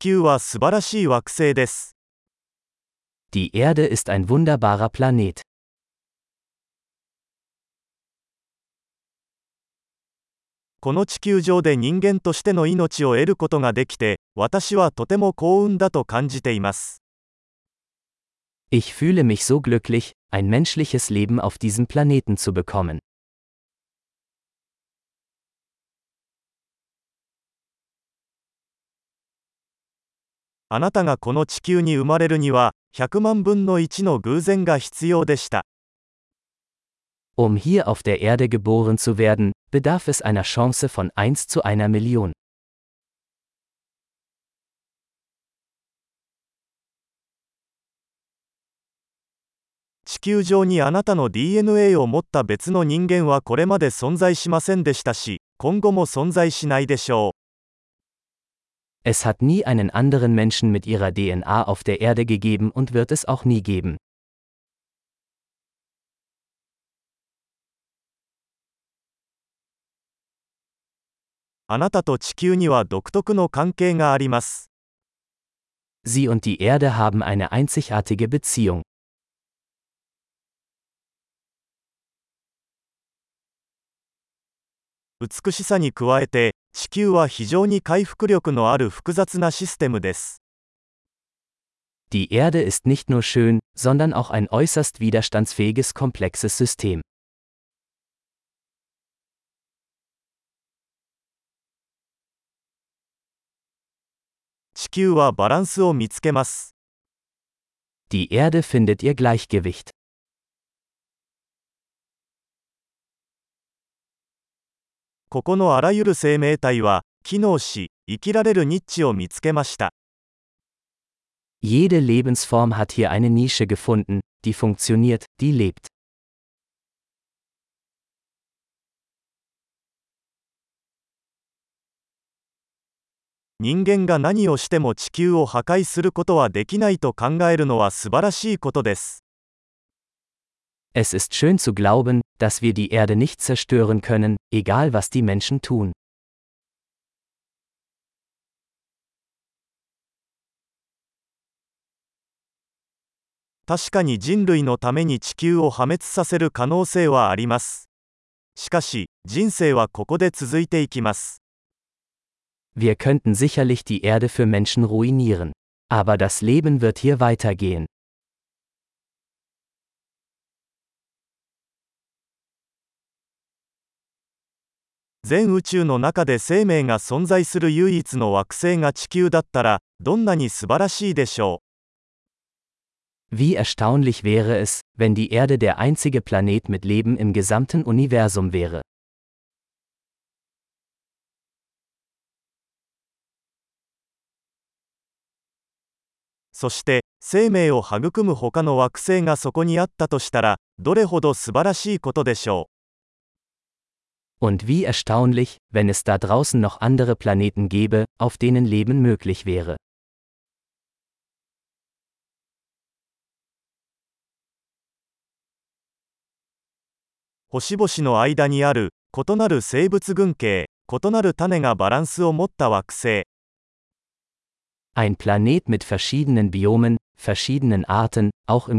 球は素晴らしい惑星です。 Die Erde ist ein wunderbarer Planet. この地球上で人間としての命を得ることができて、私はとても幸運だと感じています。 Ich fühle mich so glücklich, ein menschliches Leben auf diesem Planeten zu bekommen. あなたがこの地球に生まれるには、100万分の1の偶然が必要でした。Um hier auf der Erde geboren zu werden, bedarf es einer Chance von 1 zu einer Million. 地球上にあなたの DNA を持った別の人間はこれまで存在しませんでしたし、今後も存在しないでしょう。Es hat nie einen anderen Menschen mit ihrer DNA auf der Erde gegeben und wird es auch nie geben. Sie und die Erde haben eine einzigartige Beziehung. 美しさに加えて、地球は非常に回復力のある複雑なシステムです。 Die Erde ist nicht nur schön, sondern auch ein äußerst widerstandsfähiges komplexes System. 地球はバランスを見つけます。 Die Erde findet ihr Gleichgewicht. ここのあらゆる生命体は、機能し、生きられるニッチを見つけました。Jede Lebensform hat hier eine Nische gefunden, die funktioniert, die lebt. 人間が何をしても地球を破壊することはできないと考えるのは素晴らしいことです。Es ist schön zu glauben, dass wir die Erde nicht zerstören können, egal was die Menschen tun. Wir könnten sicherlich die Erde für Menschen ruinieren. Aber das Leben wird hier weitergehen. 全宇宙の中で生命が存在する唯一の惑星が地球だったら、どんなに素晴らしいでしょ Wie erstaunlich wäre es, wenn die Erde der einzige Planet mit Leben im gesamten Universum wäre. う。そして、生命を育む他の惑星がそこにあったとしたら、どれほど素晴らしいことでしょう。Und wie erstaunlich, wenn es da draußen noch andere Planeten gäbe, auf denen Leben möglich wäre. Ein Planet mit verschiedenen Biomen, verschiedenen Arten, auch im